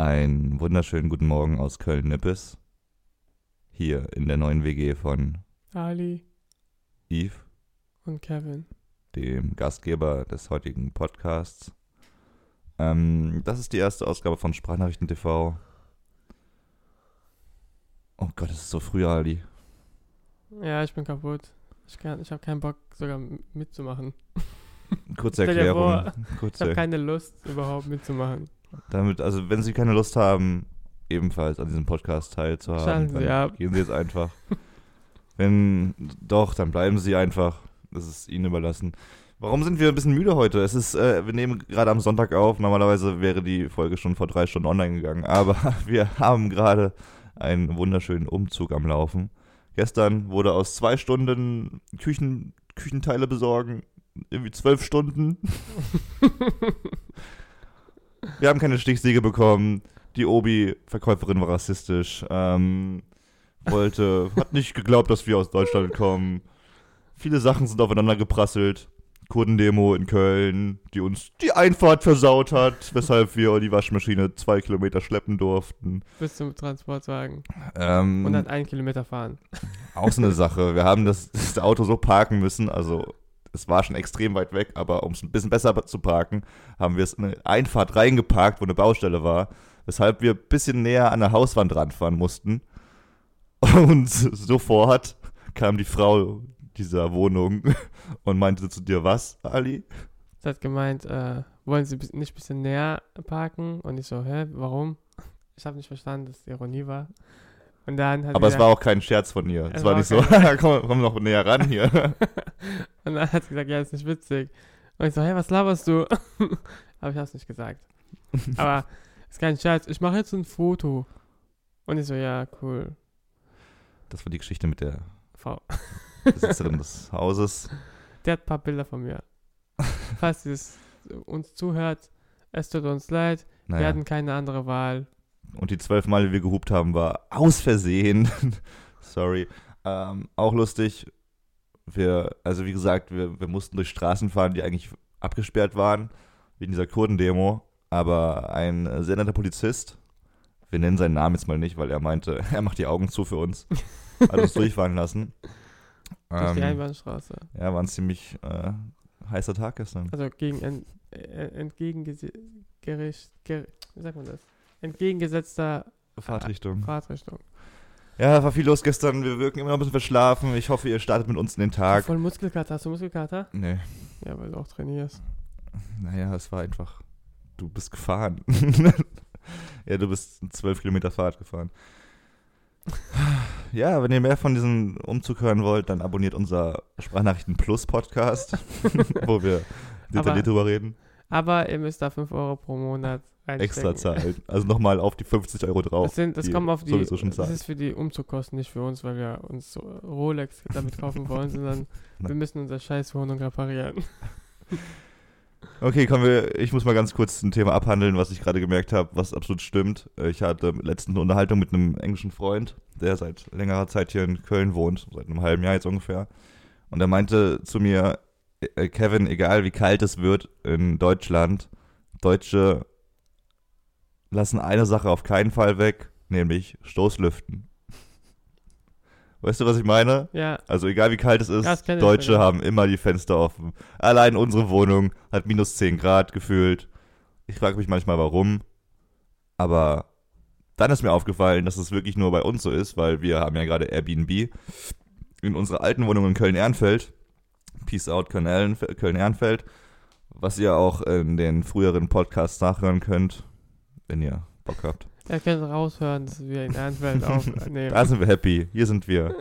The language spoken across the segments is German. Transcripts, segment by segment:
Einen wunderschönen guten Morgen aus Köln-Nippes. Hier in der neuen WG von Ali Yves, und Kevin. dem Gastgeber des heutigen Podcasts. Ähm, das ist die erste Ausgabe von Sprachnachrichten TV. Oh Gott, es ist so früh, Ali. Ja, ich bin kaputt. Ich, kann- ich habe keinen Bock, sogar mitzumachen. Kurze Erklärung. vor, Ich Kurze habe keine Lust, überhaupt mitzumachen. Damit, also wenn Sie keine Lust haben, ebenfalls an diesem Podcast teilzuhaben, dann ab. gehen Sie jetzt einfach. wenn doch, dann bleiben Sie einfach. Das ist Ihnen überlassen. Warum sind wir ein bisschen müde heute? Es ist, äh, wir nehmen gerade am Sonntag auf. Normalerweise wäre die Folge schon vor drei Stunden online gegangen, aber wir haben gerade einen wunderschönen Umzug am Laufen. Gestern wurde aus zwei Stunden Küchen, Küchenteile besorgen irgendwie zwölf Stunden. Wir haben keine Stichsäge bekommen. Die Obi-Verkäuferin war rassistisch. Ähm, wollte, hat nicht geglaubt, dass wir aus Deutschland kommen. Viele Sachen sind aufeinander geprasselt. Kurdendemo in Köln, die uns die Einfahrt versaut hat, weshalb wir die Waschmaschine zwei Kilometer schleppen durften. Bis zum Transportwagen. Ähm, Und dann einen Kilometer fahren. auch so eine Sache. Wir haben das, das Auto so parken müssen, also es war schon extrem weit weg, aber um es ein bisschen besser zu parken, haben wir es in eine Einfahrt reingeparkt, wo eine Baustelle war, weshalb wir ein bisschen näher an der Hauswand ranfahren mussten. Und sofort kam die Frau dieser Wohnung und meinte zu dir, was, Ali? Sie hat gemeint, äh, wollen Sie nicht ein bisschen näher parken? Und ich so, hä, warum? Ich habe nicht verstanden, dass es Ironie war. Und dann hat Aber es war auch kein Scherz von ihr. Es Es war war nicht so, komm, komm noch näher ran hier. Und dann hat sie gesagt, ja, ist nicht witzig. Und ich so, hey, was laberst du? Aber ich hab's nicht gesagt. Aber ist kein Scherz, ich mache jetzt ein Foto. Und ich so, ja, cool. Das war die Geschichte mit der Frau. Besitzerin des Hauses. Der hat ein paar Bilder von mir. Falls sie es uns zuhört, es tut uns leid, wir Naja. hatten keine andere Wahl. Und die zwölf Mal, die wir gehupt haben, war aus Versehen. Sorry. Ähm, auch lustig. Wir, also wie gesagt, wir, wir mussten durch Straßen fahren, die eigentlich abgesperrt waren, wegen dieser Kurdendemo. Aber ein sehr netter Polizist, wir nennen seinen Namen jetzt mal nicht, weil er meinte, er macht die Augen zu für uns, hat uns durchfahren lassen. Durch die Ähm, Einbahnstraße. ja, war ein ziemlich äh, heißer Tag gestern. Also gegen en, äh, entgegengericht, ger, wie sagt man das? Entgegengesetzter Fahrtrichtung. Fahrtrichtung. Ja, war viel los gestern. Wir wirken immer noch ein bisschen verschlafen. Ich hoffe, ihr startet mit uns in den Tag. Voll Muskelkater. Hast du Muskelkater? Nee. Ja, weil du auch trainierst. Naja, es war einfach. Du bist gefahren. ja, du bist zwölf Kilometer Fahrt gefahren. Ja, wenn ihr mehr von diesem Umzug hören wollt, dann abonniert unser Sprachnachrichten Plus Podcast, wo wir detailliert drüber reden. Aber ihr müsst da 5 Euro pro Monat. Extra zahlen. Also nochmal auf die 50 Euro drauf. Das, sind, das die kommt auf die, sowieso schon das ist für die Umzugkosten, nicht für uns, weil wir uns so Rolex damit kaufen wollen, sondern wir müssen unsere scheiß Wohnung reparieren. Okay, kommen wir. Ich muss mal ganz kurz ein Thema abhandeln, was ich gerade gemerkt habe, was absolut stimmt. Ich hatte letztens eine Unterhaltung mit einem englischen Freund, der seit längerer Zeit hier in Köln wohnt, seit einem halben Jahr jetzt ungefähr. Und er meinte zu mir, äh, Kevin, egal wie kalt es wird in Deutschland, Deutsche lassen eine Sache auf keinen Fall weg, nämlich Stoßlüften. Weißt du, was ich meine? Ja, Also egal wie kalt es ist, Ja, Deutsche haben immer die Fenster offen. Allein unsere Wohnung hat minus 10 Grad gefühlt. Ich frage mich manchmal warum. Aber dann ist mir aufgefallen, dass es wirklich nur bei uns so ist, weil wir haben ja gerade Airbnb in unserer alten Wohnung in Köln-Ehrenfeld. Peace out Köln-Ehrenf- Köln-Ehrenfeld. Was ihr auch in den früheren Podcasts nachhören könnt, wenn ihr Bock habt. ihr könnt raushören, dass wir in Ernstfeld aufnehmen. Da sind wir happy. Hier sind wir.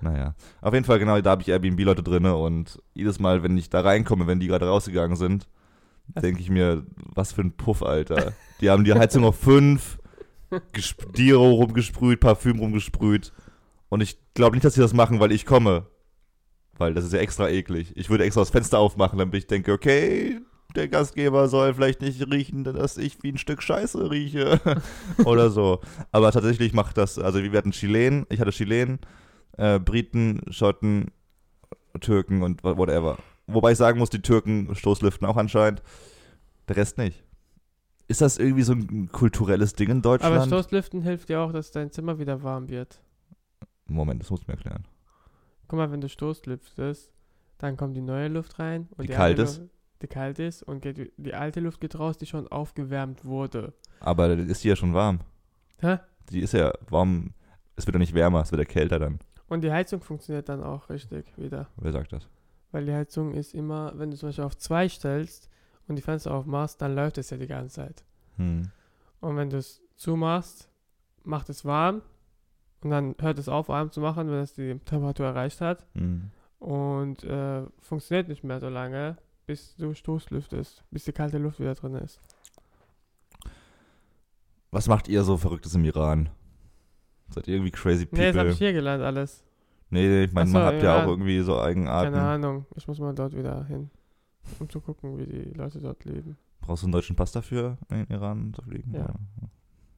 Naja. Auf jeden Fall, genau, da habe ich Airbnb-Leute drin und jedes Mal, wenn ich da reinkomme, wenn die gerade rausgegangen sind, denke ich mir, was für ein Puff, Alter. Die haben die Heizung auf 5, Diro rumgesprüht, Parfüm rumgesprüht. Und ich glaube nicht, dass sie das machen, weil ich komme. Weil das ist ja extra eklig. Ich würde extra das Fenster aufmachen, damit ich denke, okay, der Gastgeber soll vielleicht nicht riechen, dass ich wie ein Stück Scheiße rieche. Oder so. Aber tatsächlich macht das, also wir hatten Chilen, ich hatte Chilen, äh, Briten, Schotten, Türken und wha- whatever. Wobei ich sagen muss, die Türken Stoßlüften auch anscheinend. Der Rest nicht. Ist das irgendwie so ein kulturelles Ding in Aber Deutschland? Stoßlüften hilft dir auch, dass dein Zimmer wieder warm wird. Moment, das musst du mir erklären. Guck mal, wenn du Stoßlüftest, dann kommt die neue Luft rein. Und Die alte kalt ist? Luft- Die kalt ist und geht, die alte Luft geht raus, die schon aufgewärmt wurde. Aber ist die ja schon warm. Hä? Die ist ja warm. Es wird ja nicht wärmer, es wird ja kälter dann. Und die Heizung funktioniert dann auch richtig wieder. Wer sagt das? Weil die Heizung ist immer, wenn du zum Beispiel auf 2 stellst und die Fenster aufmachst, dann läuft es ja die ganze Zeit. Hm. Und wenn du es zumachst, macht es warm und dann hört es auf, warm zu machen, wenn es die Temperatur erreicht hat. Hm. Und äh, funktioniert nicht mehr so lange, bis du Stoßlüftest, bis die kalte Luft wieder drin ist. Was macht ihr so Verrücktes im Iran? Seid ihr irgendwie crazy people? Nee, das habe ich hier gelernt alles. Nee, ich meine, man hat ja ja. auch irgendwie so Keine Eigenarten. Ahnung. Ich muss mal dort wieder hin, um zu gucken, wie die Leute dort leben. Brauchst du einen deutschen Pass dafür, in den Iran zu fliegen? Ja.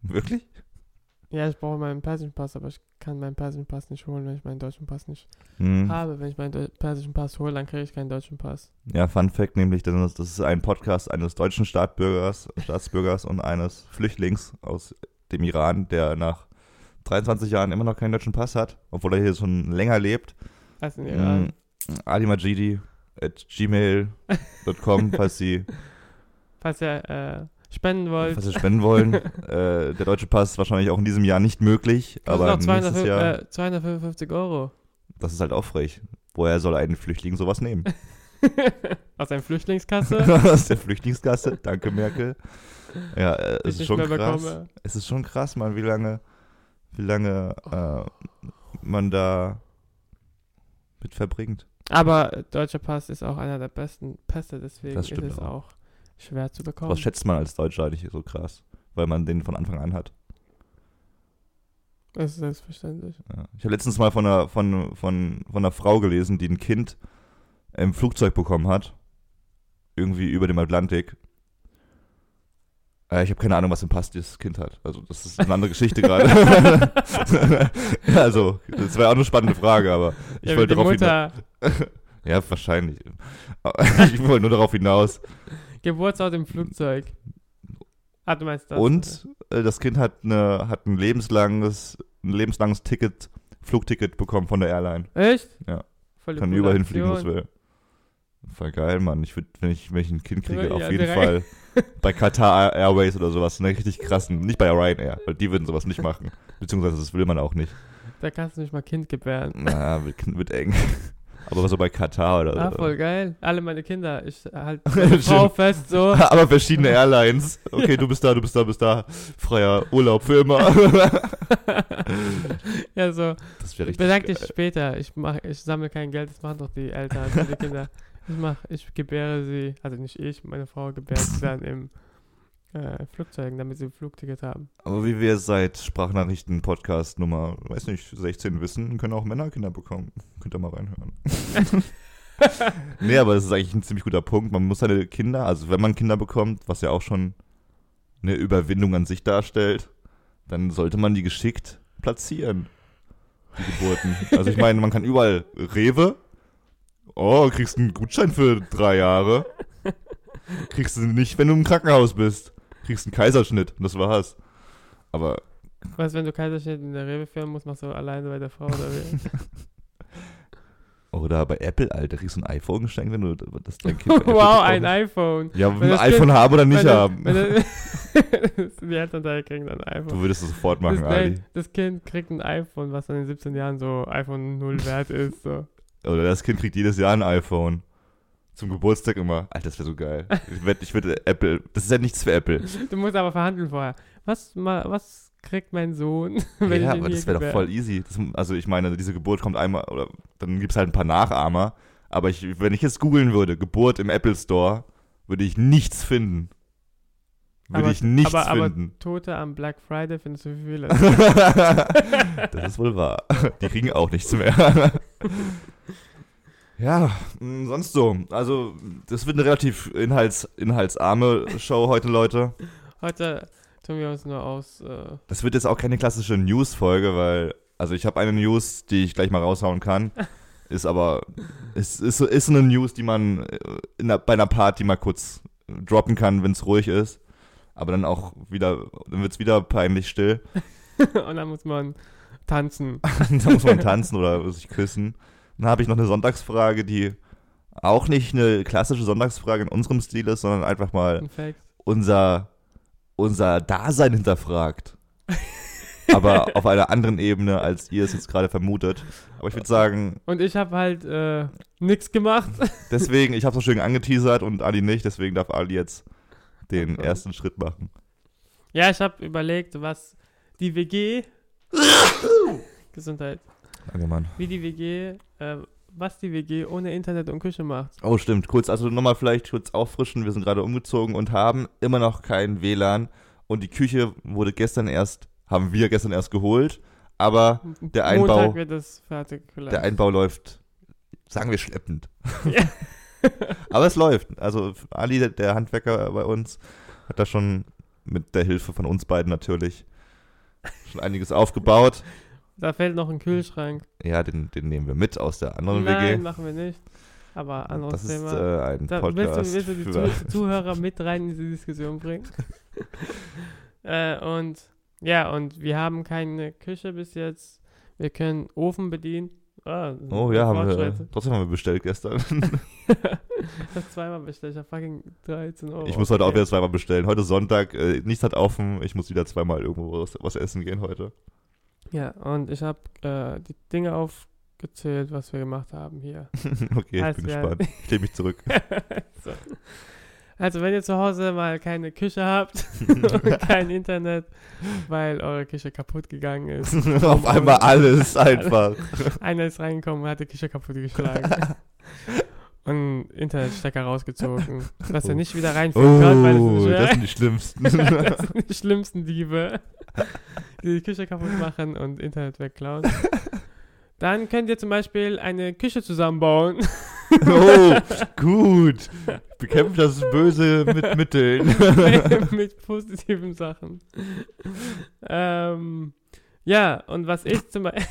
Wirklich? Ja, ich brauche meinen persischen Pass, aber ich kann meinen persischen Pass nicht holen, wenn ich meinen deutschen Pass nicht Hm. habe. Wenn ich meinen persischen Pass hole, dann kriege ich keinen deutschen Pass. Ja, Fun Fact nämlich, das ist, das ist ein Podcast eines deutschen Staatsbürgers, Staatsbürgers und eines Flüchtlings aus dem Iran, der nach 23 Jahren immer noch keinen deutschen Pass hat, obwohl er hier schon länger lebt. Also in Iran. Mm, Ali Majidi at gmail.com, falls Sie, Falls ihr äh, spenden wollt, falls Sie spenden wollen. äh, der deutsche Pass ist wahrscheinlich auch in diesem Jahr nicht möglich, kostet aber auch 200, nächstes Jahr, äh, 255 Euro. das ist halt auch frech. Woher soll ein Flüchtling sowas nehmen? Aus einer Flüchtlingskasse. Aus der Flüchtlingskasse, danke Merkel. Ja, äh, es ist schon krass. bekomme. Es ist schon krass, man, wie lange, wie lange äh, man da mit verbringt. Aber deutscher Pass ist auch einer der besten Pässe, deswegen Das ist es auch. auch schwer zu bekommen. Was schätzt man als Deutscher eigentlich so krass? Weil man den von Anfang an hat. Das ist selbstverständlich. Ja. Ich habe letztens mal von einer, von, von, von einer Frau gelesen, die ein Kind im Flugzeug bekommen hat. Irgendwie über dem Atlantik. Äh, ich habe keine Ahnung, was im Pass dieses Kind hat. Also, das ist eine andere Geschichte gerade. Also, das wäre auch eine spannende Frage, aber ich ja, wollte darauf hinaus. Ja, wahrscheinlich. Ich wollte nur darauf hinaus. Geburtsort im Flugzeug. Ah, du meinst das? Und äh, das Kind hat, eine, hat ein lebenslanges, ein lebenslanges Ticket, Flugticket bekommen von der Airline. Echt? Ja. Voll Kann überall hinfliegen, Aktion. will. Voll geil, Mann. Ich würde, wenn ich, wenn ich ein Kind kriege, Ja, auf jeden direkt. Fall bei Qatar Airways oder sowas, eine richtig krassen, nicht bei Ryanair, weil die würden sowas nicht machen. Beziehungsweise das will man auch nicht. Da kannst du nicht mal Kind gebären. Na, wird, wird eng. Aber so bei Katar oder Ah, so. voll geil. Alle meine Kinder. Ich halte meine Frau fest so. Aber verschiedene Airlines. Okay, du bist da, du bist da, du bist da. Freier Urlaub für immer. ja, so. Das wäre richtig Bedank dich später. Ich mach, ich sammle kein Geld, das machen doch die Eltern für die Kinder. Ich mach, ich gebäre sie, also nicht ich, meine Frau gebärt sie dann im äh, Flugzeugen, damit sie ein Flugticket haben. Aber wie wir seit Sprachnachrichten-Podcast Nummer, weiß nicht, 16 wissen, können auch Männer Kinder bekommen. Könnt ihr mal reinhören. nee, aber das ist eigentlich ein ziemlich guter Punkt. Man muss seine Kinder, also wenn man Kinder bekommt, was ja auch schon eine Überwindung an sich darstellt, dann sollte man die geschickt platzieren. Die Geburten. Also ich meine, man kann überall Rewe. Oh, kriegst einen Gutschein für drei Jahre. Kriegst du nicht, wenn du im Krankenhaus bist. Kriegst einen Kaiserschnitt. Und das war's. Aber Was, wenn du Kaiserschnitt in der Rewe führen musst, machst du alleine bei der Frau oder wie? Oder bei Apple, Alter, kriegst du ein iPhone geschenkt, wenn du das dein Kind wow, ein iPhone. Ja, Wenn ein das iPhone haben oder nicht das- haben. das- die Elternteile kriegen dann ein Du iPhone. würdest es sofort machen, das, Ali. das Kind kriegt ein iPhone, was dann in 17 Jahren so iPhone 0 wert ist. So. Oder das Kind kriegt jedes Jahr ein iPhone. Zum Geburtstag immer. Alter, das wäre so geil. Ich wette, ich würde Apple. Das ist ja nichts für Apple. Du musst aber verhandeln vorher. Was, ma, was kriegt mein Sohn, wenn ja, ich aber das wäre doch voll easy. Das, also ich meine, diese Geburt kommt einmal, oder dann gibt es halt ein paar Nachahmer. Aber ich, wenn ich jetzt googeln würde, Geburt im Apple Store, würde ich nichts finden. Würde Aber- ich nichts aber, aber finden. Tote am Black Friday findest du viele? das ist wohl wahr. Die kriegen auch nichts mehr. Ja, mh, sonst so. Also, das wird eine relativ inhalts, inhaltsarme Show heute, Leute. Heute tun wir uns nur aus. Äh, Das wird jetzt auch keine klassische News-Folge, weil, also ich habe eine News, die ich gleich mal raushauen kann. Ist aber, es ist, ist eine News, die man äh, in einer, bei einer Party mal kurz droppen kann, wenn es ruhig ist. Aber dann auch wieder, dann wird es wieder peinlich still. und dann muss man tanzen. da muss man tanzen oder sich küssen. Dann habe ich noch eine Sonntagsfrage, die auch nicht eine klassische Sonntagsfrage in unserem Stil ist, sondern einfach mal unser, unser Dasein hinterfragt. Aber auf einer anderen Ebene, als ihr es jetzt gerade vermutet. Aber ich würde sagen, Und ich habe halt äh, nichts gemacht. deswegen, ich habe es so schön angeteasert und Ali nicht, deswegen darf Ali jetzt den Okay. ersten Schritt machen. Ja, ich habe überlegt, was die WG. Gesundheit. Danke, Mann. Wie die WG, äh, was die WG ohne Internet und Küche macht. Oh, stimmt. Kurz, also nochmal vielleicht kurz auffrischen. Wir sind gerade umgezogen und haben immer noch kein WLAN. Und die Küche wurde gestern erst, haben wir gestern erst geholt. Aber Der Einbau- Montag wird das fertig vielleicht. der Einbau läuft, sagen wir, schleppend. Ja. Aber es läuft. Also Ali, der- der Handwerker bei uns, hat da schon mit der Hilfe von uns beiden natürlich schon einiges aufgebaut. Da fehlt noch ein Kühlschrank. Ja, den, den nehmen wir mit aus der anderen Nein, WG. machen wir nicht. Aber anderes Das ist Thema. äh, ein Da willst Podcast. du, willst du die für, Zuh Zuhörer mit rein in diese Diskussion bringen? äh, und ja, und wir haben keine Küche bis jetzt. Wir können Ofen bedienen. Ah, oh ja, haben wir, Fortschritte. trotzdem haben wir bestellt gestern. Ich hab zweimal bestellt. Ich hab fucking 13 Euro. Ich muss heute auch ausgegeben. wieder zweimal bestellen. Heute Sonntag, äh, nichts hat offen. Ich muss wieder zweimal irgendwo was, was essen gehen heute. Ja, und ich habe äh, die Dinge aufgezählt, was wir gemacht haben hier. okay, ich Also, bin ja. gespannt. Ich lehne mich zurück. so. Also, wenn ihr zu Hause mal keine Küche habt und kein Internet, weil eure Küche kaputt gegangen ist. Auf einmal alles einfach. Einer ist reingekommen und hat die Küche kaputt geschlagen. Und Internetstecker rausgezogen, dass er nicht wieder reinführen kann, weil Oh, nicht das sind die schlimmsten. das sind die schlimmsten Diebe, die die Küche kaputt machen und Internet wegklauen. Dann könnt ihr zum Beispiel eine Küche zusammenbauen. oh, gut. Bekämpft das Böse mit Mitteln. mit positiven Sachen. Ähm, ja, und was ich zum Beispiel.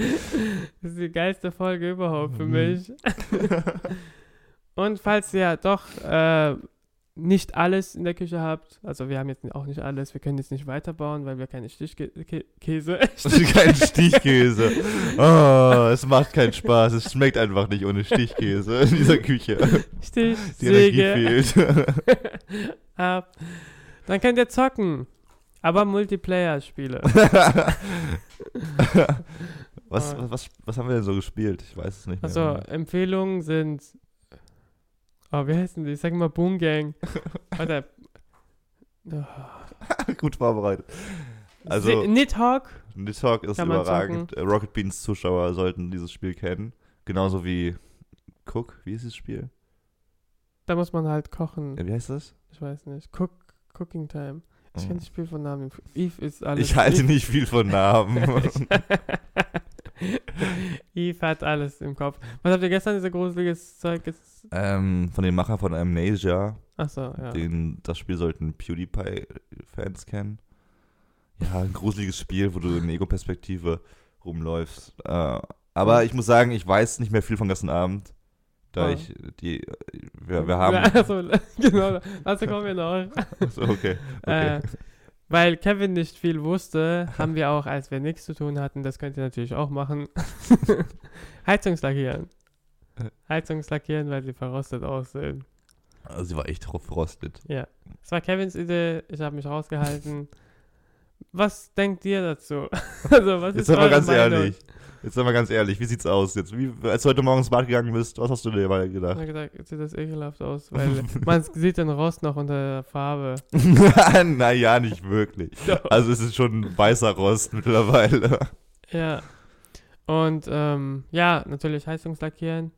das ist die geilste Folge überhaupt für Mhm. mich. und falls ihr doch äh, nicht alles in der Küche habt, also wir haben jetzt auch nicht alles, wir können jetzt nicht weiterbauen, weil wir keine Stichkäse. Ist kein Stichkäse. Oh, es macht keinen Spaß. Es schmeckt einfach nicht ohne Stichkäse in dieser Küche. Stich, Die Energie fehlt. ab. Dann könnt ihr zocken. Aber Multiplayer-Spiele. Was, Ah. was, was haben wir denn so gespielt? Ich weiß es nicht mehr. Also, Empfehlungen sind. Oh, wie heißen die? Sag mal Boom Gang. Oder. Oh. Gut vorbereitet. Also- Nidhogg. Nidhogg ist überragend. Äh, Rocket Beans Zuschauer sollten dieses Spiel kennen. Genauso wie Cook. Wie ist das Spiel? Da muss man halt kochen. Ja, wie heißt das? Ich weiß nicht. Cook, Cooking Time. Ich Oh. kenne das Spiel von Namen. Eve ist alles. Ich halte Eve, nicht viel von Namen. Eve hat alles im Kopf. Was habt ihr gestern dieser gruseliges Zeug? ähm, von dem Macher von Amnesia. Achso, ja. Den, das Spiel sollten PewDiePie-Fans kennen. Ja, ein gruseliges Spiel, wo du in Ego-Perspektive rumläufst. Äh, aber ich muss sagen, ich weiß nicht mehr viel von gestern Abend. Da Ah. ich die. Wir, wir haben. Achso, genau. Dazu kommen wir noch. so, okay. okay. Äh, weil Kevin nicht viel wusste, haben wir auch, als wir nichts zu tun hatten, das könnt ihr natürlich auch machen, Heizungslackieren. Heizungslackieren, weil sie verrostet aussehen. also, sie war echt verrostet. Ja. Es war Kevins Idee, ich habe mich rausgehalten. Was denkt ihr dazu? also, was Jetzt ist eure ganz Meinung? ehrlich. Jetzt sind wir ganz ehrlich. Wie sieht's aus jetzt? Wie, als du heute Morgen ins Bad gegangen bist, was hast du dir Ich gedacht? habe gesagt, jetzt sieht das ekelhaft aus, weil man sieht den Rost noch unter der Farbe. naja, nicht wirklich. Also, es ist schon ein weißer Rost mittlerweile. Ja. Und ähm, ja, natürlich Heizungslackieren.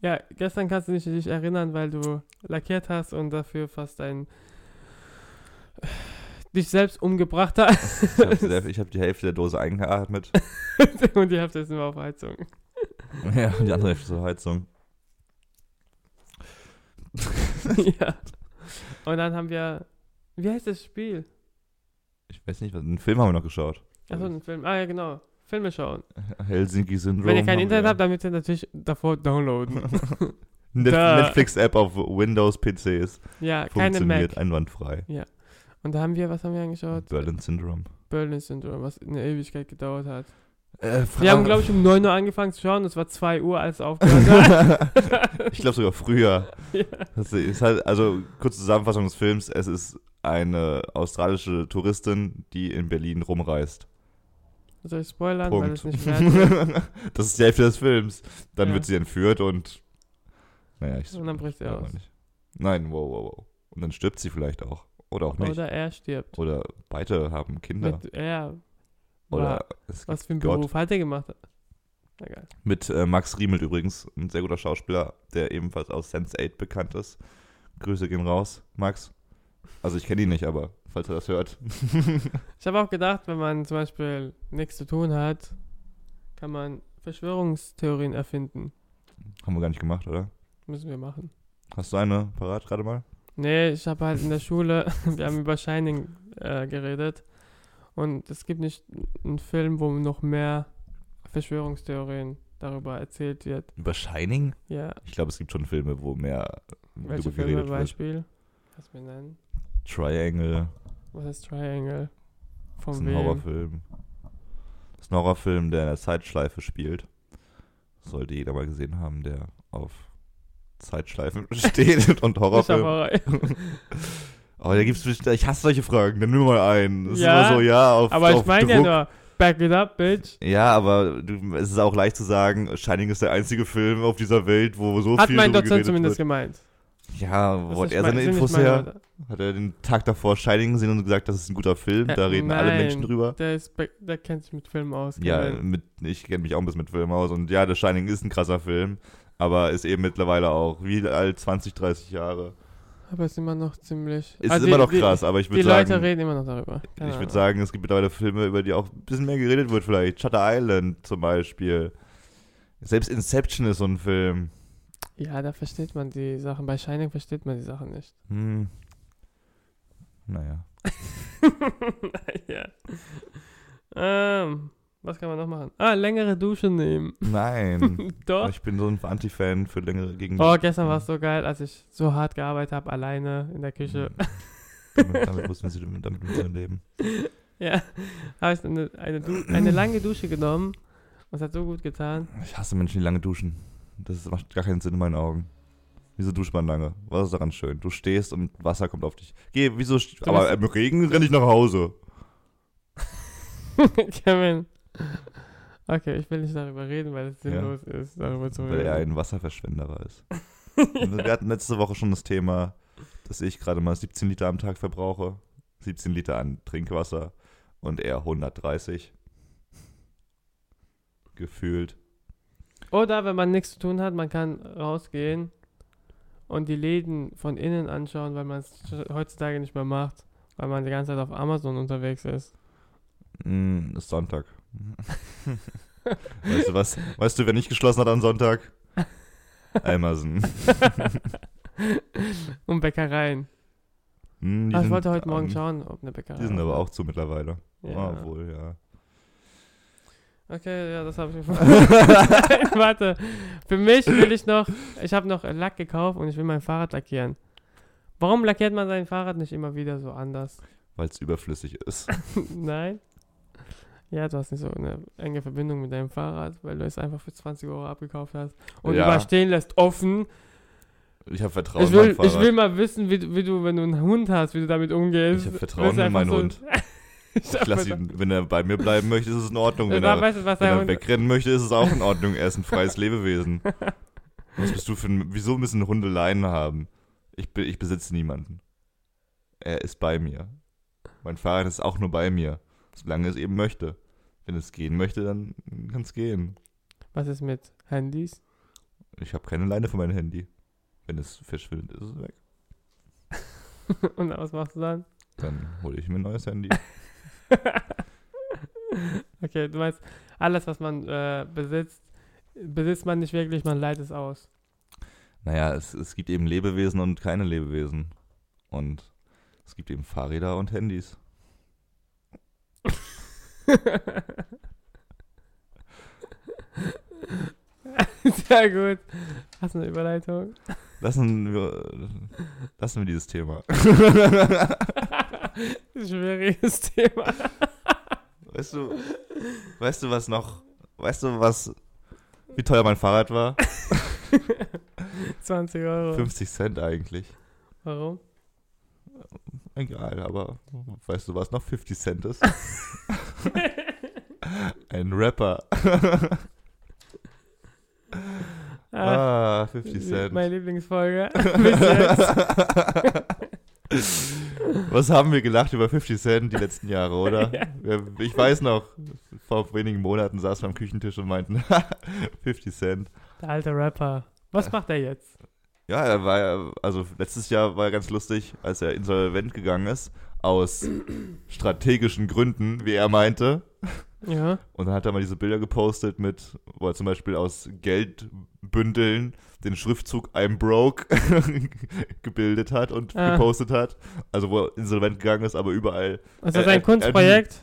Ja, gestern kannst du nicht dich erinnern, weil du lackiert hast und dafür fast ein dich selbst umgebracht hast. Ich habe hab die Hälfte der Dose eingeatmet. und die Hälfte ist nur auf Heizung. Ja, und die andere Hälfte zur Heizung. ja. Und dann haben wir. Wie heißt das Spiel? Ich weiß nicht, was, einen Film haben wir noch geschaut. Achso, ein Film. Ah ja, genau. Filme schauen. Helsinki-Syndrom. Wenn ihr kein Internet habt, dann müsst ihr natürlich davor downloaden. Netflix-App auf Windows-PCs Ja, keine funktioniert Mac. einwandfrei. Und da haben wir, was haben wir angeschaut? Berlin Syndrome. Berlin Syndrome, was eine Ewigkeit gedauert hat. Äh, Wir haben, glaube ich, um 9 Uhr angefangen zu schauen. Es war 2 Uhr, als es aufgehört hat. ich glaube sogar früher. ja. Das ist halt, also kurze Zusammenfassung des Films. Es ist eine australische Touristin, die in Berlin rumreist. Soll ich spoilern, weil Punkt. es nicht wert das ist die Hälfte des Films. Dann Ja. wird sie entführt und naja, ich Und dann bricht sie aus. nicht. Nein, wow, wow, wow. Und dann stirbt sie vielleicht auch. Oder auch nicht. Oder, Oder er stirbt. beide haben Kinder. Mit, ja. Oder was für einen Gott. Beruf hat er gemacht? Egal. Mit äh, Max Riemelt übrigens, ein sehr guter Schauspieler, der ebenfalls aus Sense8 bekannt ist. Grüße gehen raus, Max. Also ich kenne ihn nicht, aber falls er das hört. Ich habe auch gedacht, wenn man zum Beispiel nichts zu tun hat, kann man Verschwörungstheorien erfinden. Haben wir gar nicht gemacht, oder? Müssen wir machen. Hast du eine parat gerade mal? Nee, ich habe halt in der Schule, wir haben über Shining äh, geredet. Und es gibt nicht einen Film, wo noch mehr Verschwörungstheorien darüber erzählt wird. Über Shining? Ja, Ich glaube, es gibt schon Filme, wo mehr welche darüber Filme geredet wird. Beispiel? Kannst du mir nennen? Triangle, Was ist Triangle? das Von ist ein wem? Horrorfilm. Das ist ein Horrorfilm, der in der Zeitschleife spielt. Sollte jeder mal gesehen haben, der auf Zeitschleifen steht und Nicht Horrorfilm. aber, Aber da gibt's ich hasse solche Fragen, dann nimm mal einen. Das Ja, ist immer so, ja, auf, aber auf ich meine ja nur, back it up, bitch. Ja, aber du, es ist auch leicht zu sagen, Shining ist der einzige Film auf dieser Welt, wo so Hat viel mein drüber Dozent zumindest wird. gemeint. Ja, wo hat er mein- seine Infos her? Hat er den Tag davor Shining gesehen und gesagt, das ist ein guter Film? Äh, da reden alle nein, Menschen drüber. Der, ist, der kennt sich mit Filmen aus. Ja, mit, ich kenne mich auch ein bisschen mit Filmen aus und ja, der Shining ist ein krasser Film, aber ist eben mittlerweile auch wie alt, 20, 30 Jahre. aber ist immer noch ziemlich. Ist Also immer die- noch die- krass, aber ich Die würde Leute sagen, reden immer noch darüber. Keine ich würde sagen, es gibt mittlerweile Filme, über die auch ein bisschen mehr geredet wird vielleicht. Shutter Island zum Beispiel. Selbst Inception ist so ein Film. Ja, da versteht man die Sachen. Bei Shining versteht man die Sachen nicht. Hm. Naja. ja. Ähm, was kann man noch machen? Ah, längere Dusche nehmen. Nein. Doch. ich bin so ein Anti-Fan für längere gegen. Oh, gestern war es so geil, als ich so hart gearbeitet habe, alleine in der Küche. damit, damit muss man sich damit muss man leben. ja, habe ich eine, eine, du eine lange Dusche genommen. Und es hat so gut getan. Ich hasse Menschen, die lange duschen. Das macht gar keinen Sinn in meinen Augen. Wieso duscht man lange? Was ist daran schön? Du stehst und Wasser kommt auf dich. Geh, wieso? Aber im Regen renne ich nach Hause. Kevin. Okay, ich will nicht darüber reden, weil es sinnlos ist, darüber zu Weil er reden. ein Wasserverschwender war. Wir hatten letzte Woche schon das Thema, dass ich gerade mal 17 Liter am Tag verbrauche. 17 Liter an Trinkwasser und er 130. Gefühlt. Oder wenn man nichts zu tun hat, man kann rausgehen und die Läden von innen anschauen, weil man es heutzutage nicht mehr macht, weil man die ganze Zeit auf Amazon unterwegs ist. Mm, ist Sonntag. weißt du was? Weißt du, wer nicht geschlossen hat am Sonntag? Amazon. und Bäckereien. Hm, Ah, ich wollte heute Morgen ähm, schauen, ob eine Bäckerei. Die sind aber auch zu mittlerweile. Ja. Ah, wohl, ja. Okay, ja, das habe ich Nein, Warte. Für mich will ich noch, ich habe noch Lack gekauft und ich will mein Fahrrad lackieren. Warum lackiert man sein Fahrrad nicht immer wieder so anders? Weil es überflüssig ist. Nein? Ja, du hast nicht so eine enge Verbindung mit deinem Fahrrad, weil du es einfach für 20 Euro abgekauft hast und Ja. überstehen lässt offen. Ich habe Vertrauen Ich will, Fahrrad. ich will mal wissen, wie, du- wie du, wenn du einen Hund hast, wie du damit umgehst. Ich hab Du Vertrauen in meinen Hund. ich lass ihn, wenn er bei mir bleiben möchte, ist es in Ordnung. Wenn er, weißt wenn er wegrennen möchte, ist es auch in Ordnung. Er ist ein freies Lebewesen. Was bist du für ein. Wieso müssen Hunde Leinen haben? Ich, ich besitze niemanden. Er ist bei mir. Mein Fahrrad ist auch nur bei mir. Solange es eben möchte. Wenn es gehen möchte, dann kann es gehen. was ist mit Handys? Ich habe keine Leine für mein Handy. Wenn es verschwindet, ist es weg. und was machst du dann? Dann hole ich mir ein neues Handy. Okay, du meinst, alles, was man äh, besitzt, besitzt man nicht wirklich, man leiht es aus. Naja, es, es gibt eben Lebewesen und keine Lebewesen. Und es gibt eben Fahrräder und Handys. Sehr gut. Hast du eine Überleitung? Lassen wir, lassen wir dieses Thema. Schwieriges Thema. Weißt du, weißt du, was noch, weißt du, was, wie teuer mein Fahrrad war? 20 Euro. 50 Cent eigentlich. Warum? Egal, aber weißt du, was noch 50 Cent ist? Ein Rapper. Ah, Ah, 50 Cent. meine Lieblingsfolge. Was haben wir gelacht über 50 Cent die letzten Jahre, oder? Ja. Ich weiß noch, vor wenigen Monaten saßen wir am Küchentisch und meinten, 50 Cent. Der alte Rapper. Was macht er jetzt? Ja, er war ja, also letztes Jahr war er ganz lustig, als er insolvent gegangen ist, aus strategischen Gründen, wie er meinte. Ja. Und dann hat er mal diese Bilder gepostet mit, wo er zum Beispiel aus Geldbündeln den Schriftzug I'm broke gebildet hat und Ah. gepostet hat. Also wo er insolvent gegangen ist, aber überall. Ist Äh, das ein äh, Kunstprojekt?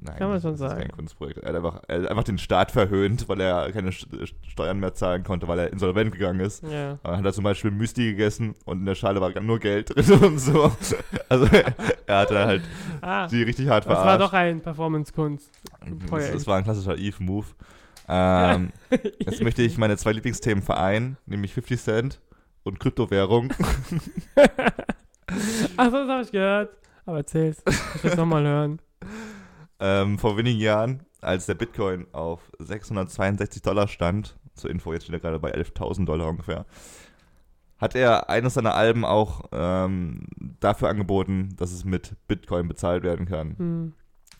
Nein, Kann man schon das ist sagen. kein Kunstprojekt. Er hat, einfach, er hat einfach den Staat verhöhnt, weil er keine St- Steuern mehr zahlen konnte, weil er insolvent gegangen ist. Ja. Dann hat er zum Beispiel Müsli gegessen und in der Schale war nur Geld drin und so. Also er hat da halt Ah, die richtig hart das war verarscht. doch ein Performance-Kunst. das, das war ein klassischer Eve-Move. Ähm, Jetzt möchte ich meine zwei Lieblingsthemen vereinen, nämlich 50 Cent und Kryptowährung. Achso, das habe ich gehört. Aber erzähl's. Ich will es nochmal hören. Ähm, vor wenigen Jahren, als der Bitcoin auf 662 Dollar stand, zur Info, jetzt steht er gerade bei 11.000 Dollar ungefähr, hat er eines seiner Alben auch ähm, dafür angeboten, dass es mit Bitcoin bezahlt werden kann. Hm.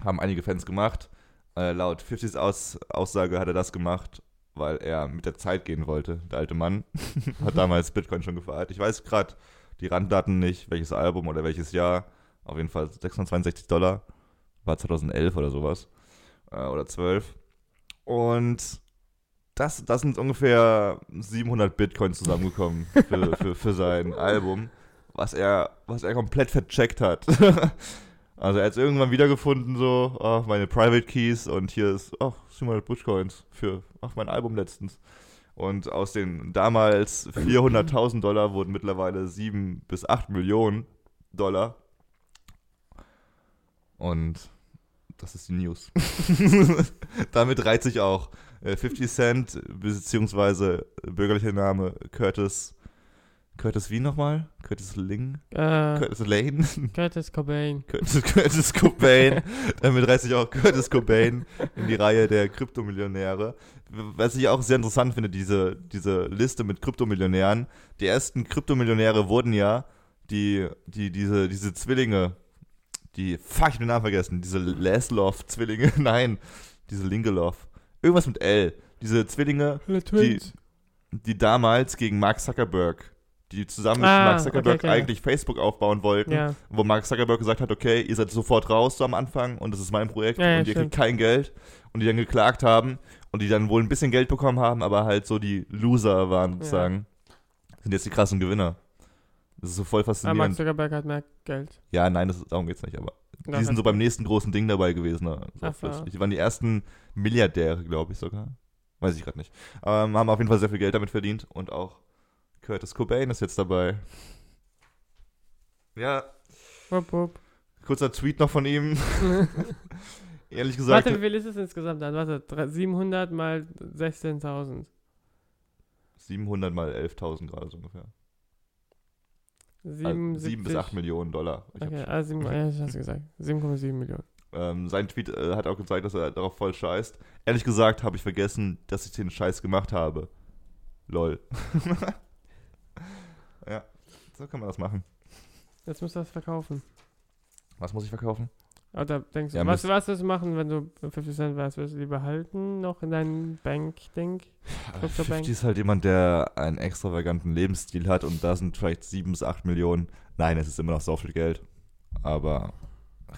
Haben einige Fans gemacht. Äh, laut 50s Aus Aussage hat er das gemacht, weil er mit der Zeit gehen wollte. Der alte Mann hat damals Bitcoin schon gefeiert. Ich weiß gerade die Randdaten nicht, welches Album oder welches Jahr. Auf jeden Fall 662 Dollar. War 2011 oder sowas. Äh, oder 12. Und das, das sind ungefähr 700 Bitcoin zusammengekommen für, für, für sein Album, was er, was er komplett vercheckt hat. Also er hat es irgendwann wiedergefunden, so, ach, meine Private Keys und hier ist, ach, 700 Bitcoins für, ach, mein Album letztens. Und aus den damals 400.000 Dollar wurden mittlerweile 7 bis 8 Millionen Dollar. Und das ist die News. Damit reiht sich auch äh, 50 Cent, beziehungsweise bürgerlicher Name Curtis, Curtis wie nochmal? Curtis Ling? Äh, Curtis Lane? Curtis Cobain. Curtis, Curtis Cobain. Damit reißt sich auch Curtis Cobain in die Reihe der Kryptomillionäre. Was ich auch sehr interessant finde, diese, diese Liste mit Kryptomillionären. Die ersten Kryptomillionäre wurden ja die, die, diese, diese Zwillinge, die, fuck, ich hab den Namen vergessen, diese Laszloff-Zwillinge, nein, diese Lingeloff. Irgendwas mit L. Diese Zwillinge, Twins. die damals gegen Mark Zuckerberg, die zusammen mit Ah, Mark Zuckerberg okay, okay. eigentlich Facebook aufbauen wollten, Ja. wo Mark Zuckerberg gesagt hat, okay, ihr seid sofort raus so am Anfang und das ist mein Projekt Ja, ja, und ihr stimmt. kriegt kein Geld und die dann geklagt haben und die dann wohl ein bisschen Geld bekommen haben, aber halt so die Loser waren sozusagen, sind jetzt die krassen Gewinner. Das ist so voll Aber Mark faszinierend. Zuckerberg hat mehr Geld. Ja, nein, das, darum geht's nicht, aber die sind so beim nächsten großen Ding dabei gewesen. Ne? So Ach so. Die waren die ersten Milliardäre, glaube ich sogar. Weiß ich gerade nicht. Ähm, haben auf jeden Fall sehr viel Geld damit verdient und auch Curtis Cobain ist jetzt dabei. Ja, Wupp, wupp. kurzer Tweet noch von ihm. Ehrlich gesagt, Warte, wie viel ist es insgesamt dann? Warte, drei- 700 mal 16.000. 700 mal 11.000 gerade so ungefähr. Also 7, 7 bis 8 Millionen Dollar. Ich Okay, schon- also 7, ja, ich hab's gesagt. 7,7 Millionen. ähm, sein Tweet äh, hat auch gezeigt, dass er darauf voll scheißt. Ehrlich gesagt habe ich vergessen, dass ich den Scheiß gemacht habe. Lol. ja, so kann man das machen. Jetzt musst du das verkaufen. Was muss ich verkaufen? Oder denkst du, Ja, was, würdest du machen, wenn du 50 Cent wärst? Würdest du die behalten noch in deinem Bank-Ding? Kryptobank. 50 ist halt jemand, der einen extravaganten Lebensstil hat und da sind vielleicht 7 bis 8 Millionen. Nein, es ist immer noch so viel Geld. Aber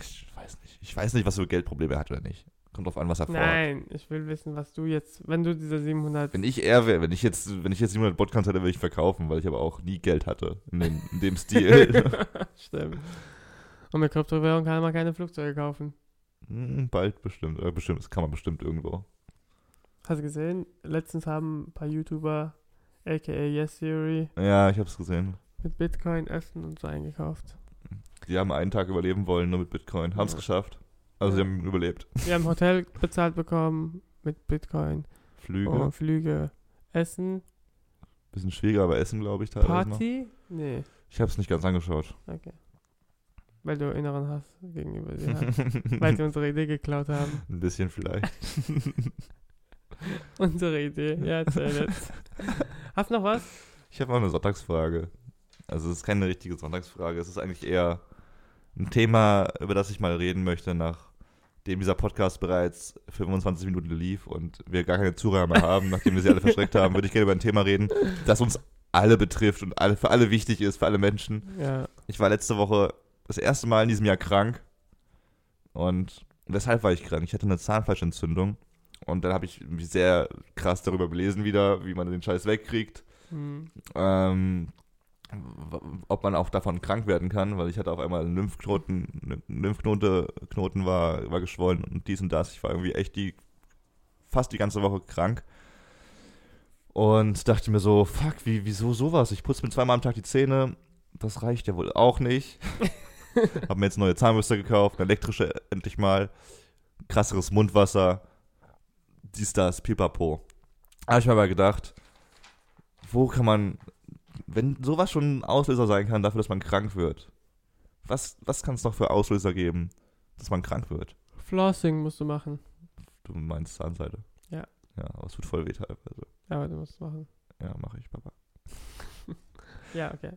ich weiß nicht. Ich weiß nicht, was für Geldprobleme er hat oder nicht. Kommt drauf an, was er vorhat. Nein, ich will wissen, was du jetzt, wenn du diese 700... Wenn ich er wäre, wenn ich jetzt, wenn ich jetzt 700 Botcoins hätte, würde ich verkaufen, weil ich aber auch nie Geld hatte in dem, in dem Stil. Stimmt. Und mit Kryptowährung kann man keine Flugzeuge kaufen. Hm, Bald bestimmt, äh, bestimmt, das kann man bestimmt irgendwo. Hast du gesehen? Letztens haben ein paar YouTuber, aka Yes Theory, Ja, ich hab's gesehen. mit Bitcoin Essen und so eingekauft. Die haben einen Tag überleben wollen, nur mit Bitcoin. Haben's Ja. geschafft. Also sie Ja. haben überlebt. Wir haben Hotel bezahlt bekommen mit Bitcoin, Flüge. oh, Flüge, Essen, Bisschen schwieriger, aber Essen, glaube ich, teilweise noch. Party? Nee, Ich hab's nicht ganz angeschaut. okay. Weil du inneren Hass gegenüber dir hast. weil sie unsere Idee geklaut haben. Ein bisschen vielleicht. Unsere Idee, ja, erzähl jetzt. Hast du noch was? Ich habe noch eine Sonntagsfrage. Also es ist keine richtige Sonntagsfrage. Es ist eigentlich eher ein Thema, über das ich mal reden möchte, nachdem dieser Podcast bereits 25 Minuten lief und wir gar keine Zuhörer mehr haben, nachdem wir sie alle verschreckt haben, würde ich gerne über ein Thema reden, das uns alle betrifft und alle, für alle wichtig ist, für alle Menschen. Ja, Ich war letzte Woche das erste Mal in diesem Jahr krank. Und weshalb war ich krank? Ich hatte eine Zahnfleischentzündung. Und dann habe ich mich sehr krass darüber belesen wieder, wie man den Scheiß wegkriegt. hm. Ähm, ob man auch davon krank werden kann, weil ich hatte auf einmal einen Lymphknoten, ein Lymphknote Knoten war, war geschwollen und dies und das. Ich war irgendwie echt die fast die ganze Woche krank. Und dachte mir so, fuck, wie, wieso sowas? Ich putze mir zweimal am Tag die Zähne. Das reicht ja wohl auch nicht. Hab mir jetzt neue Zahnbürste gekauft, eine elektrische endlich mal. Krasseres Mundwasser. Dies, das, pipapo. Habe ich mir aber gedacht, wo kann man, wenn sowas schon ein Auslöser sein kann dafür, dass man krank wird, was, was kann es noch für Auslöser geben, dass man krank wird? Flossing musst du machen. Du meinst Zahnseide. Ja. Ja, aber es tut voll weh teilweise. Aber du musst es machen. Ja, mache ich, Papa. Ja, okay.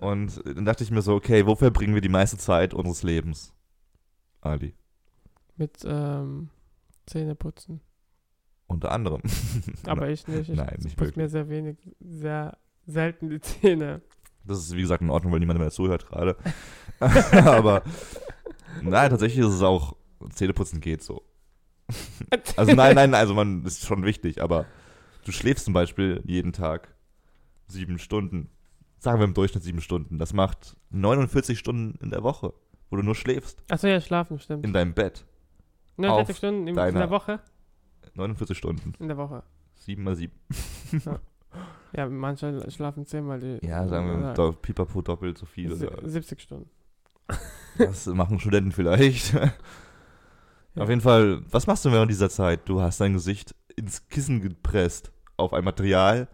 Und dann dachte ich mir so, okay, wo verbringen wir die meiste Zeit unseres Lebens? Ali. Mit ähm, Zähne putzen. Unter anderem. Aber ich nicht. Ich Nein, nicht putze mir sehr wenig, sehr selten die Zähne. Das ist, wie gesagt, in Ordnung, weil niemand mehr zuhört gerade. Aber nein, tatsächlich ist es auch, Zähneputzen geht so. Also nein, nein, also man ist schon wichtig, aber du schläfst zum Beispiel jeden Tag sieben Stunden. Sagen wir im Durchschnitt sieben Stunden. Das macht 49 Stunden in der Woche, wo du nur schläfst. Achso, ja, schlafen, stimmt. In deinem Bett. 49 auf Stunden in, in der Woche? 49 Stunden. In der Woche. Sieben mal sieben. Ja, manche schlafen zehnmal die. Ja, sagen wir do, pipapo doppelt so viel. Sie- Oder, 70 Stunden. das machen Studenten vielleicht. Ja. Auf jeden Fall, was machst du während dieser Zeit? Du hast dein Gesicht ins Kissen gepresst auf ein Material,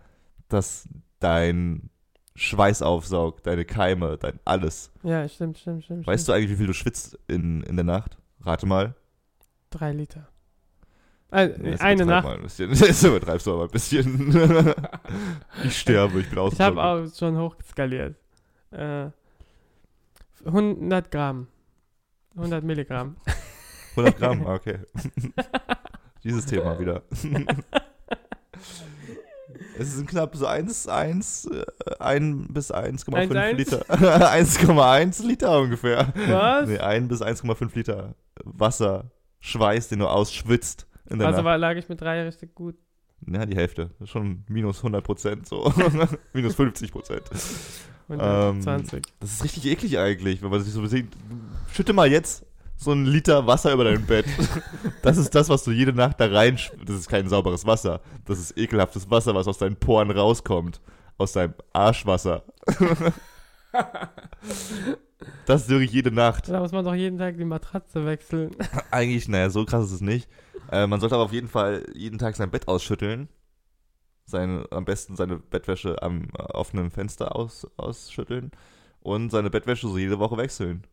das dein Schweiß aufsaugt, deine Keime, dein alles. Ja, stimmt, stimmt, stimmt. Weißt du stimmt. eigentlich, wie viel du schwitzt in, in der Nacht? Rate mal. Drei Liter. Äh, Jetzt eine Nacht. Mal ein bisschen. Jetzt übertreibst du aber ein bisschen. ich sterbe, ich bin Ich habe auch schon hochskaliert. Äh, 100 Gramm. 100 Milligramm. 100 Gramm, ah, okay. Dieses Thema wieder. Es sind knapp so 1, 1, äh, 1 bis 1,5 1,1? Liter. 1,1 Liter ungefähr. Was? Nee, 1 bis 1,5 Liter Wasser, Schweiß, den du ausschwitzt in Also war, lag ich mit drei richtig gut. Ja, die Hälfte. Das ist Schon minus 100 Prozent, so. minus 50 Prozent. 120. Das ist richtig eklig eigentlich, wenn man sich so sieht. Schütte mal jetzt so einen Liter Wasser über dein Bett. Das ist das, was du jede Nacht da rein. Das ist kein sauberes Wasser. Das ist ekelhaftes Wasser, was aus deinen Poren rauskommt. Aus deinem Arschwasser. Das ist wirklich jede Nacht. Da muss man doch jeden Tag die Matratze wechseln. Eigentlich, naja, so krass ist es nicht. Äh, man sollte aber auf jeden Fall jeden Tag sein Bett ausschütteln. Seine, am besten seine Bettwäsche am äh, offenen Fenster aus, ausschütteln. Und seine Bettwäsche so jede Woche wechseln.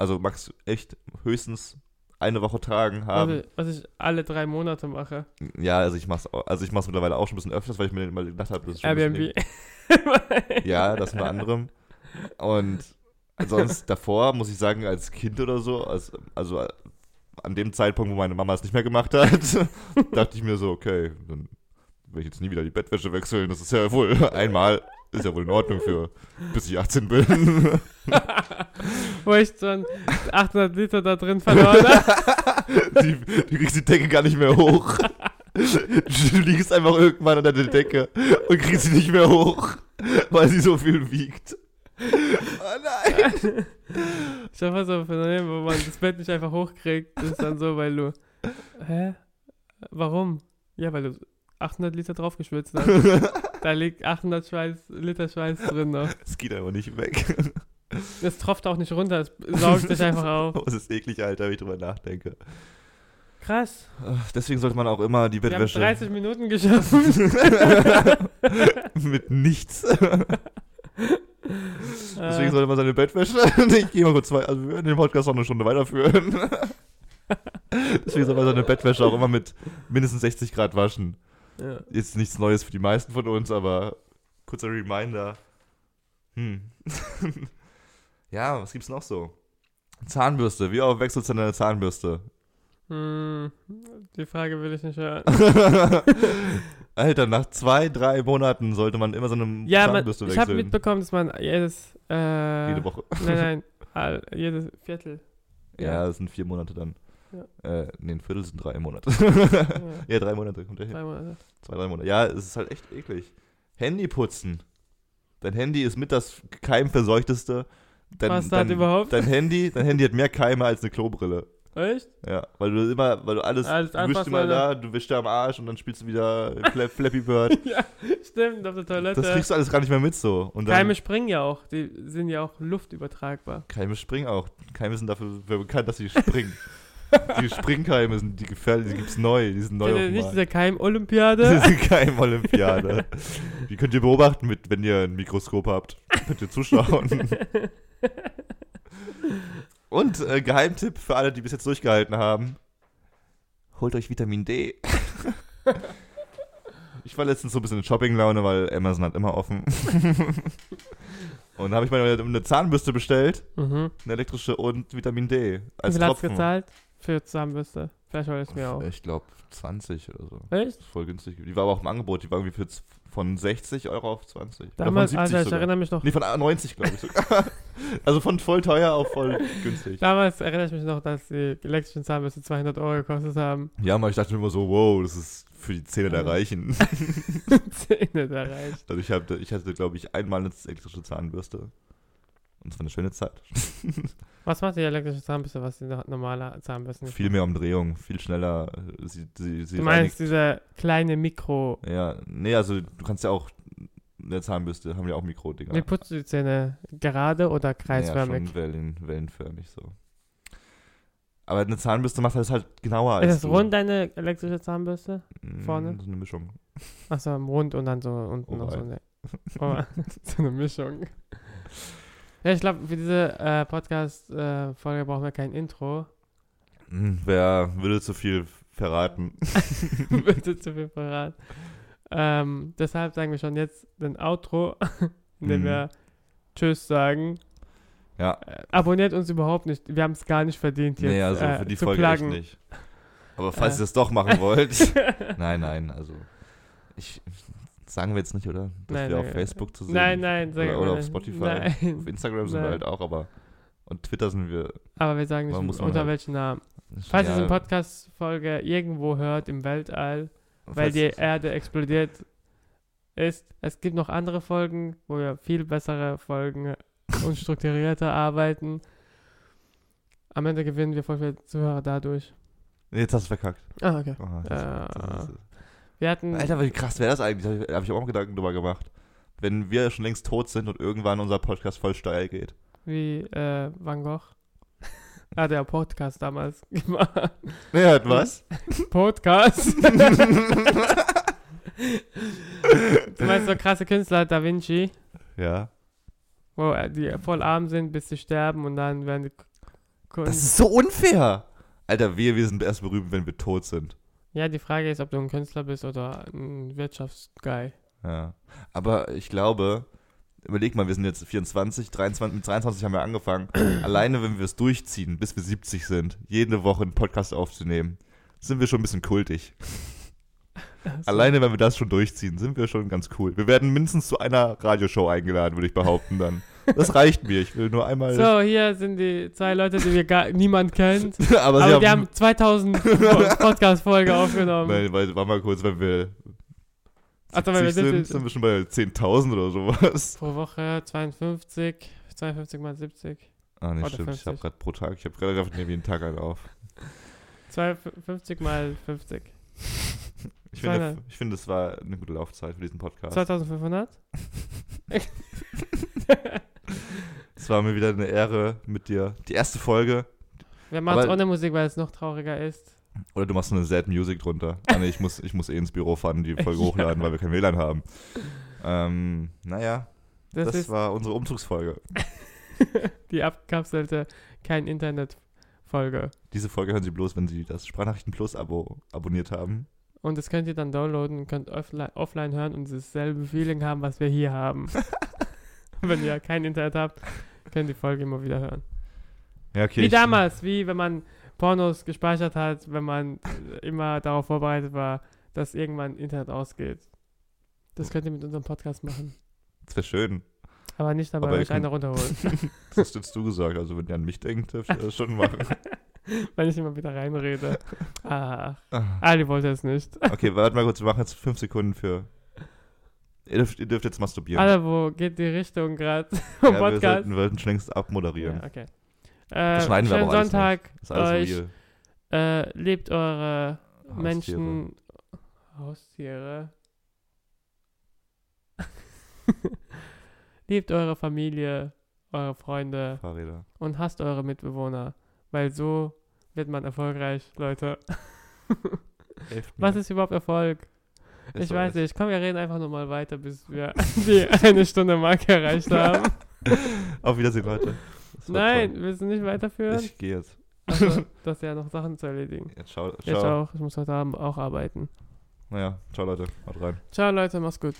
Also Max echt höchstens eine Woche tragen haben. Also, was ich alle drei Monate mache. Ja, also ich mach's, also ich mach's mittlerweile auch schon ein bisschen öfters, weil ich mir mal gedacht habe, das ist schon Airbnb. Ja, das unter anderem. Und sonst davor, muss ich sagen, als Kind oder so, als, also an dem Zeitpunkt, wo meine Mama es nicht mehr gemacht hat, dachte ich mir so, okay, dann will ich jetzt nie wieder die Bettwäsche wechseln. Das ist ja wohl einmal, ist ja wohl in Ordnung für, bis ich 18 bin. Wo ich schon 800 Liter da drin verloren habe. die, du kriegst die Decke gar nicht mehr hoch. Du liegst einfach irgendwann unter der Decke und kriegst sie nicht mehr hoch, weil sie so viel wiegt. Oh nein. Ich habe so ein Phänomen, wo man das Bett nicht einfach hochkriegt. Das ist dann so, weil du. Hä? Warum? Ja, weil du 800 Liter drauf geschwitzt hast. Da liegt 800 Schweiß, Liter Schweiß drin noch. Es geht aber nicht weg. Es tropft auch nicht runter, es saugt sich einfach auf. Oh, es ist eklig, Alter, wenn ich drüber nachdenke. Krass. Deswegen sollte man auch immer die Wir haben Bettwäsche 30 Minuten geschafft. mit nichts. Deswegen sollte man seine Bettwäsche. ich gehe mal kurz weiter. Also, wir werden den Podcast noch eine Stunde weiterführen. Deswegen soll man seine Bettwäsche auch immer mit mindestens 60 Grad waschen. Ja. Jetzt nichts Neues für die meisten von uns, aber kurzer Reminder. Hm. ja, was gibt's noch so? Zahnbürste. Wie oft wechselst du deine Zahnbürste? Hm, die Frage will ich nicht hören. Alter, nach zwei, drei Monaten sollte man immer so eine Ja, man, Zahnbürste ich habe wechseln. mitbekommen, dass man jedes. Äh, Jede Woche. Nein, nein, all, jedes Viertel. Ja, das sind vier Monate dann. Ja. Äh, nee, ein Viertel sind drei Monate. Ja, ja, drei Monate kommt der hin. drei Monate. Zwei, drei Monate. Ja, es ist halt echt eklig. Handy putzen. Dein Handy ist mit das keimverseuchteste. Dein, Was hat dein, überhaupt? Dein Handy, dein Handy hat mehr Keime als eine Klobrille. Echt? Ja, weil du immer, weil du alles, Alles du wischst immer da, du wischst da am Arsch und dann spielst du wieder Fla Flappy Bird. ja, stimmt, auf der Toilette. Das kriegst du alles gar nicht mehr mit so. Und dann, Keime springen ja auch, die sind ja auch luftübertragbar. Keime springen auch. Keime sind dafür bekannt, dass sie springen. die Springkeime sind die gefährlich, die gibt's neu, die sind neu Kennt auf nicht diese Keim-Olympiade? Das ist keine Olympiade. Die könnt ihr beobachten, mit, wenn ihr ein Mikroskop habt. Könnt ihr zuschauen. Und äh, Geheimtipp für alle, die bis jetzt durchgehalten haben: Holt euch Vitamin D. ich war letztens so ein bisschen in Shopping-Laune, weil Amazon hat immer offen. Und da habe ich mir eine Zahnbürste bestellt, mhm. eine elektrische und Vitamin D. Wie Als viel hat's Tropfen. gezahlt? Für Zahnbürste. Vielleicht hol ich mir auch. Ich glaube 20 oder so. Echt? Voll günstig. Die war aber auch im Angebot. Die war irgendwie für von 60 Euro auf 20. Oder Damals, von 70 Alter, ich sogar. erinnere mich noch. Nee, von 90, glaube ich sogar. also von voll teuer auf voll günstig. Damals erinnere ich mich noch, dass die elektrischen Zahnbürste 200 Euro gekostet haben. Ja, aber ich dachte mir immer so, wow, das ist für die Zähne der. Reichen. Zähne da reicht. Also ich, hab, ich hatte, glaube ich, einmal eine elektrische Zahnbürste. Und es war eine schöne Zeit. Was macht die elektrische Zahnbürste, was die no- normale Zahnbürste nicht viel mehr Umdrehung, viel schneller. äh, Sie, sie, sie Du meinst diese kleine Mikro. Ja, nee, also du kannst ja auch, eine Zahnbürste haben ja auch Mikrodinger. Wie putzt du die Zähne? Gerade oder Ja, kreisförmig? schon wellen, wellenförmig so. Aber eine Zahnbürste macht das halt genauer als ist das rund deine elektrische Zahnbürste? Mm, vorne? So eine Mischung. Achso, rund und dann so unten noch so eine. Oh, so eine Mischung. Ja, ich glaube, für diese äh, Podcast-Folge brauchen wir kein Intro. Hm, Wer würde zu viel verraten? Bitte zu viel verraten. Ähm, deshalb sagen wir schon jetzt den Outro, in dem Mhm. wir Tschüss sagen. Ja, Äh, abonniert uns überhaupt nicht. Wir haben es gar nicht verdient, jetzt nee, also äh, für die Folge pluggen. nicht. Aber falls Äh. ihr es doch machen wollt. nein, nein, also. Ich. Sagen wir jetzt nicht, oder? Dass Nein, wir nein, auf Facebook zu sehen Nein, nein, sagen Oder, oder auf. Spotify. Nein. Auf Instagram sind wir halt auch, aber. Und Twitter sind wir. Aber wir sagen nicht, unter halt- welchem Namen. Falls ihr ja, diese Podcast-Folge irgendwo hört im Weltall, weil die Erde explodiert ist, es gibt noch andere Folgen, wo wir viel bessere Folgen und strukturierter arbeiten. Am Ende gewinnen wir voll viele Zuhörer dadurch. Jetzt hast du verkackt. Ah, okay. Oh, das, Ja. das ist, Wir hatten. Alter, wie krass wäre das eigentlich? Da habe ich, hab ich auch mal Gedanken drüber gemacht. Wenn wir schon längst tot sind und irgendwann unser Podcast voll steil geht. Wie äh, Van Gogh. Hat der Podcast damals gemacht. Wer hat was? Podcast. du meinst so krasse Künstler, Da Vinci, ja. wo äh, die voll arm sind, bis sie sterben und dann werden die Kunst. Das ist so unfair. Alter, wir, wir sind erst berühmt, wenn wir tot sind. Ja, die Frage ist, ob du ein Künstler bist oder ein Wirtschaftsguy. Ja. Aber ich glaube, überleg mal, wir sind jetzt 24, 23, mit 23 haben wir angefangen. Alleine, wenn wir es durchziehen, bis wir 70 sind, jede Woche einen Podcast aufzunehmen, sind wir schon ein bisschen kultig. Alleine, wenn wir das schon durchziehen, sind wir schon ganz cool. Wir werden mindestens zu einer Radioshow eingeladen, würde ich behaupten dann. Das reicht mir. Ich will nur einmal. So, hier sind die zwei Leute, die wir gar niemand kennt. aber, Aber sie die haben 2000 Podcast-Folge aufgenommen. Nein, weil, warte mal kurz, wenn wir. Also, wenn wir 70 sind, sind- sind wir schon bei 10.000 oder sowas. Pro Woche 52, 52 mal 70. Ah, nee, Oder stimmt. Ich habe 50. gerade pro Tag, ich habe gerade nehme jeden Tag einen auf. 52 mal 50. Ich finde, ich finde, es war eine gute Laufzeit für diesen Podcast. 2500? Es war mir wieder eine Ehre mit dir. Die erste Folge. Wir machen es ohne Musik, weil es noch trauriger ist. Oder du machst eine Sad Music drunter. Ah, nee, ich muss, ich muss eh ins Büro fahren und die Folge hochladen, weil wir kein WLAN haben. Ähm, naja, Das, das, war unsere Umzugsfolge. die abgekapselte kein Internet-Folge. Diese Folge hören Sie bloß, wenn Sie das Sprachnachrichten Plus Abo abonniert haben. Und das könnt ihr dann downloaden und könnt offline, offline hören und dasselbe Feeling haben, was wir hier haben. wenn ihr kein Internet habt, könnt ihr die Folge immer wieder hören. Ja, okay. wie ich- damals, wie wenn man Pornos gespeichert hat, wenn man immer darauf vorbereitet war, dass irgendwann Internet ausgeht. Das könnt ihr mit unserem Podcast machen. Das wäre schön. Aber nicht dabei Aber euch eine könnt- runterholen, Das hast jetzt du gesagt. Also, wenn ihr an mich denkt, dürft ihr das schon machen. wenn ich immer wieder reinrede. Ah, Ah. Ali wollte es nicht. Okay, warte mal kurz. Wir machen jetzt fünf Sekunden für. Ihr dürft, ihr dürft jetzt masturbieren. Alle, wo geht die Richtung gerade ja, wir, Podcast? sollten, wir wollten schon längst abmoderieren. Ja, okay. Äh, schneiden wir aber alles Sonntag ist alles euch. real. Äh, lebt eure Haustiere. Menschen. Haustiere. Liebt eure Familie, eure Freunde Fahrräder. und hasst eure Mitbewohner. Weil so wird man erfolgreich, Leute. Was ist überhaupt Erfolg? Ich SOS. weiß nicht. Komm, wir reden einfach nur mal weiter, bis wir die eine Stunde Marke erreicht haben. Auf Wiedersehen, Leute. Nein, toll. willst du nicht weiterführen? Ich gehe jetzt. Also, das ist ja noch Sachen zu erledigen. Jetzt ciao. Jetzt ciao. auch. Ich muss heute Abend auch arbeiten. Naja, ciao Leute. Haut rein. Ciao, Leute. Mach's gut.